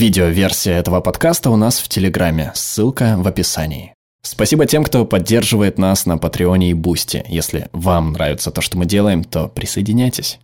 Видеоверсия этого подкаста у нас в Телеграме, ссылка в описании. Спасибо тем, кто поддерживает нас на Патреоне и Бусти. Если вам нравится то, что мы делаем, то присоединяйтесь.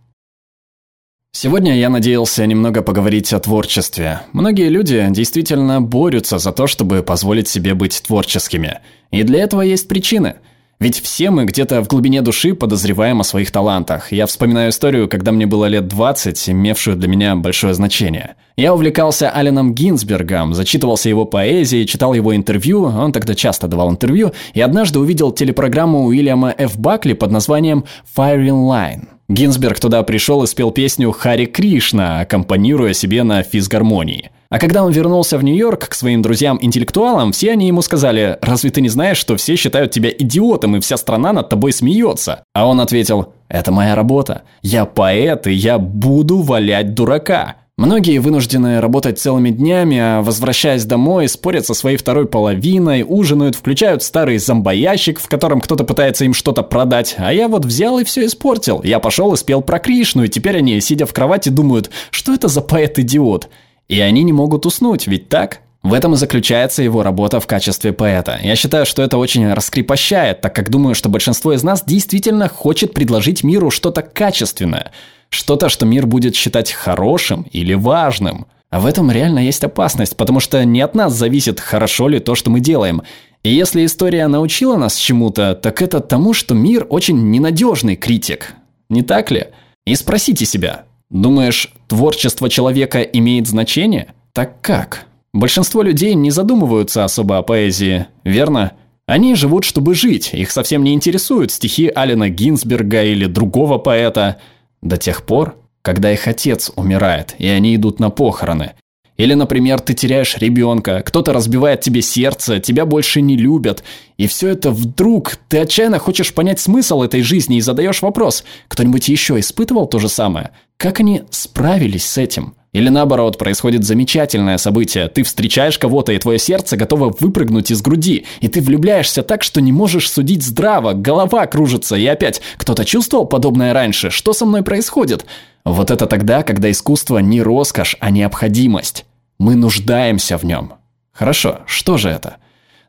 Сегодня я надеялся немного поговорить о творчестве. Многие люди действительно борются за то, чтобы позволить себе быть творческими. И для этого есть причины – ведь все мы где-то в глубине души подозреваем о своих талантах. Я вспоминаю историю, когда мне было лет 20, имевшую для меня большое значение. Я увлекался Алленом Гинзбергом, зачитывался его поэзией, читал его интервью, он тогда часто давал интервью, и однажды увидел телепрограмму Уильяма Ф. Бакли под названием «Firing Line». Гинзберг туда пришел и спел песню «Хари Кришна», аккомпанируя себе на физгармонии. А когда он вернулся в Нью-Йорк к своим друзьям-интеллектуалам, все они ему сказали, «Разве ты не знаешь, что все считают тебя идиотом, и вся страна над тобой смеется?» А он ответил, «Это моя работа. Я поэт, и я буду валять дурака». Многие вынуждены работать целыми днями, а возвращаясь домой, спорят со своей второй половиной, ужинают, включают старый зомбоящик, в котором кто-то пытается им что-то продать. А я вот взял и все испортил. Я пошел и спел про Кришну, и теперь они, сидя в кровати, думают, что это за поэт-идиот. И они не могут уснуть, ведь так? В этом и заключается его работа в качестве поэта. Я считаю, что это очень раскрепощает, так как думаю, что большинство из нас действительно хочет предложить миру что-то качественное. Что-то, что мир будет считать хорошим или важным. А в этом реально есть опасность, потому что не от нас зависит, хорошо ли то, что мы делаем. И если история научила нас чему-то, так это тому, что мир очень ненадежный критик. Не так ли? И спросите себя, Думаешь, творчество человека имеет значение? Так как? Большинство людей не задумываются особо о поэзии, верно? Они живут, чтобы жить, их совсем не интересуют стихи Алина Гинзберга или другого поэта. До тех пор, когда их отец умирает, и они идут на похороны. Или, например, ты теряешь ребенка, кто-то разбивает тебе сердце, тебя больше не любят. И все это вдруг, ты отчаянно хочешь понять смысл этой жизни и задаешь вопрос, кто-нибудь еще испытывал то же самое? Как они справились с этим? Или наоборот, происходит замечательное событие. Ты встречаешь кого-то, и твое сердце готово выпрыгнуть из груди. И ты влюбляешься так, что не можешь судить здраво, голова кружится. И опять, кто-то чувствовал подобное раньше? Что со мной происходит? Вот это тогда, когда искусство не роскошь, а необходимость. Мы нуждаемся в нем. Хорошо, что же это?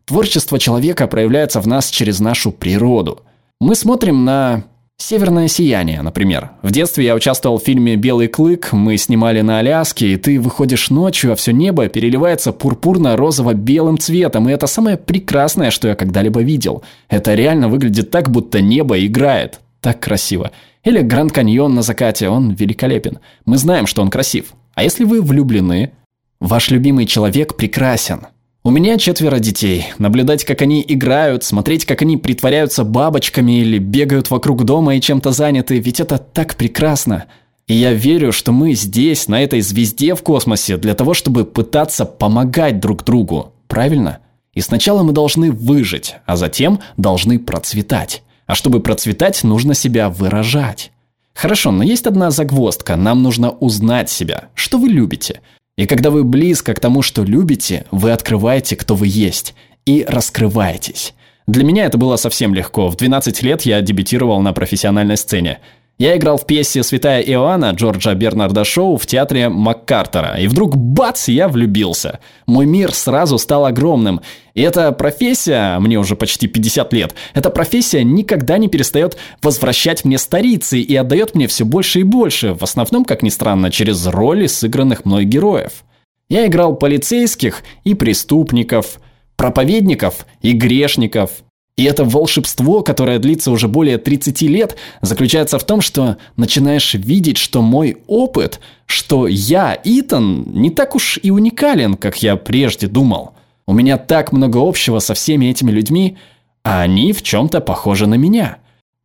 Творчество человека проявляется в нас через нашу природу. Мы смотрим на «Северное сияние», например. В детстве я участвовал в фильме «Белый клык», мы снимали на Аляске, и ты выходишь ночью, а все небо переливается пурпурно-розово-белым цветом, и это самое прекрасное, что я когда-либо видел. Это реально выглядит так, будто небо играет. Так красиво. Или Гранд Каньон на закате, он великолепен. Мы знаем, что он красив. А если вы влюблены, ваш любимый человек прекрасен. У меня четверо детей. Наблюдать, как они играют, смотреть, как они притворяются бабочками или бегают вокруг дома и чем-то заняты, ведь это так прекрасно. И я верю, что мы здесь, на этой звезде в космосе, для того, чтобы пытаться помогать друг другу. Правильно? И сначала мы должны выжить, а затем должны процветать. А чтобы процветать, нужно себя выражать. Хорошо, но есть одна загвоздка. Нам нужно узнать себя. Что вы любите? И когда вы близко к тому, что любите, вы открываете, кто вы есть, и раскрываетесь. Для меня это было совсем легко. В 12 лет я дебютировал на профессиональной сцене. Я играл в пьесе «Святая Иоанна» Джорджа Бернарда Шоу в театре Маккартера. И вдруг бац, я влюбился. Мой мир сразу стал огромным. И эта профессия, мне уже почти 50 лет, эта профессия никогда не перестает возвращать мне старицы и отдает мне все больше и больше, в основном, как ни странно, через роли сыгранных мной героев. Я играл полицейских и преступников, проповедников и грешников – и это волшебство, которое длится уже более 30 лет, заключается в том, что начинаешь видеть, что мой опыт, что я, Итан, не так уж и уникален, как я прежде думал. У меня так много общего со всеми этими людьми, а они в чем-то похожи на меня.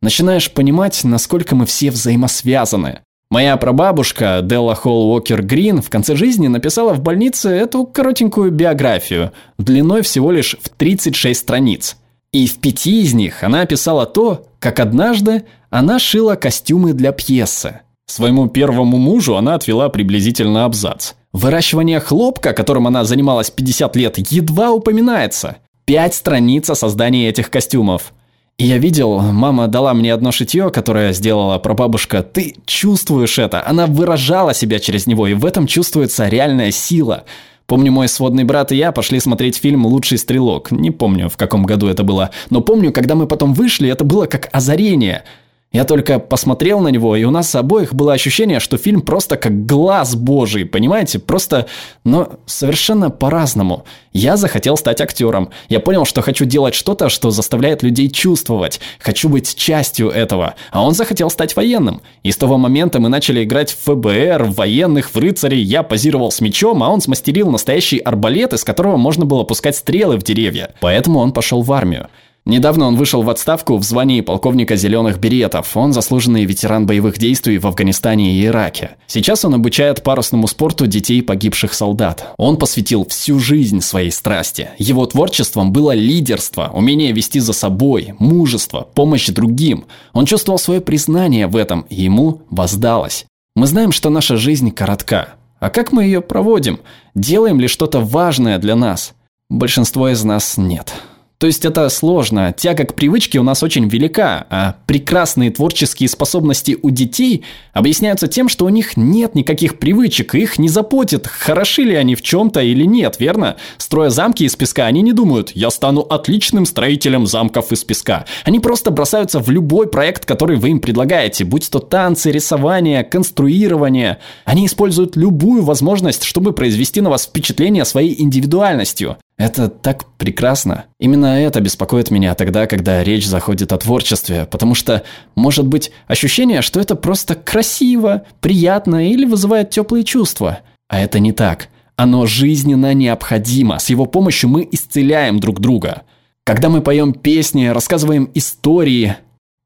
Начинаешь понимать, насколько мы все взаимосвязаны. Моя прабабушка Делла Холл Уокер Грин в конце жизни написала в больнице эту коротенькую биографию, длиной всего лишь в 36 страниц – и в пяти из них она описала то, как однажды она шила костюмы для пьесы. Своему первому мужу она отвела приблизительно абзац. Выращивание хлопка, которым она занималась 50 лет, едва упоминается. Пять страниц о создании этих костюмов. И я видел, мама дала мне одно шитье, которое сделала прабабушка. Ты чувствуешь это. Она выражала себя через него, и в этом чувствуется реальная сила. Помню, мой сводный брат и я пошли смотреть фильм «Лучший стрелок». Не помню, в каком году это было. Но помню, когда мы потом вышли, это было как озарение – я только посмотрел на него, и у нас обоих было ощущение, что фильм просто как глаз божий, понимаете? Просто, но совершенно по-разному. Я захотел стать актером. Я понял, что хочу делать что-то, что заставляет людей чувствовать. Хочу быть частью этого. А он захотел стать военным. И с того момента мы начали играть в ФБР, в военных, в рыцарей. Я позировал с мечом, а он смастерил настоящий арбалет, из которого можно было пускать стрелы в деревья. Поэтому он пошел в армию. Недавно он вышел в отставку в звании полковника зеленых беретов. Он заслуженный ветеран боевых действий в Афганистане и Ираке. Сейчас он обучает парусному спорту детей погибших солдат. Он посвятил всю жизнь своей страсти. Его творчеством было лидерство, умение вести за собой, мужество, помощь другим. Он чувствовал свое признание в этом, и ему воздалось. Мы знаем, что наша жизнь коротка. А как мы ее проводим? Делаем ли что-то важное для нас? Большинство из нас нет. То есть это сложно. Тяга к привычке у нас очень велика, а прекрасные творческие способности у детей объясняются тем, что у них нет никаких привычек, их не заботит, хороши ли они в чем-то или нет, верно? Строя замки из песка, они не думают, я стану отличным строителем замков из песка. Они просто бросаются в любой проект, который вы им предлагаете, будь то танцы, рисование, конструирование. Они используют любую возможность, чтобы произвести на вас впечатление своей индивидуальностью. Это так прекрасно. Именно это беспокоит меня тогда, когда речь заходит о творчестве, потому что может быть ощущение, что это просто красиво, приятно или вызывает теплые чувства. А это не так. Оно жизненно необходимо. С его помощью мы исцеляем друг друга. Когда мы поем песни, рассказываем истории,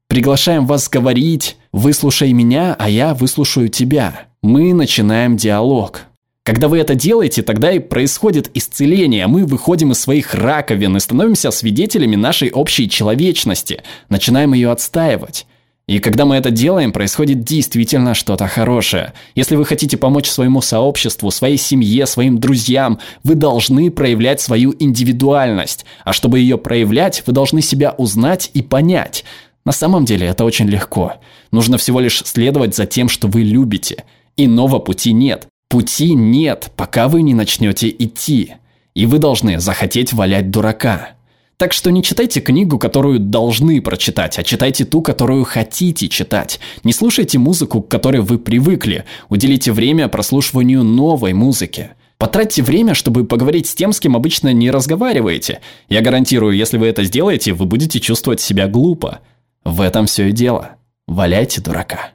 приглашаем вас говорить, выслушай меня, а я выслушаю тебя. Мы начинаем диалог. Когда вы это делаете, тогда и происходит исцеление. Мы выходим из своих раковин и становимся свидетелями нашей общей человечности, начинаем ее отстаивать. И когда мы это делаем, происходит действительно что-то хорошее. Если вы хотите помочь своему сообществу, своей семье, своим друзьям, вы должны проявлять свою индивидуальность. А чтобы ее проявлять, вы должны себя узнать и понять. На самом деле это очень легко. Нужно всего лишь следовать за тем, что вы любите. Иного пути нет. Пути нет, пока вы не начнете идти. И вы должны захотеть валять дурака. Так что не читайте книгу, которую должны прочитать, а читайте ту, которую хотите читать. Не слушайте музыку, к которой вы привыкли. Уделите время прослушиванию новой музыки. Потратьте время, чтобы поговорить с тем, с кем обычно не разговариваете. Я гарантирую, если вы это сделаете, вы будете чувствовать себя глупо. В этом все и дело. Валяйте дурака.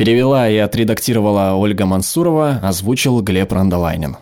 Перевела и отредактировала Ольга Мансурова, озвучил Глеб Рандолайнин.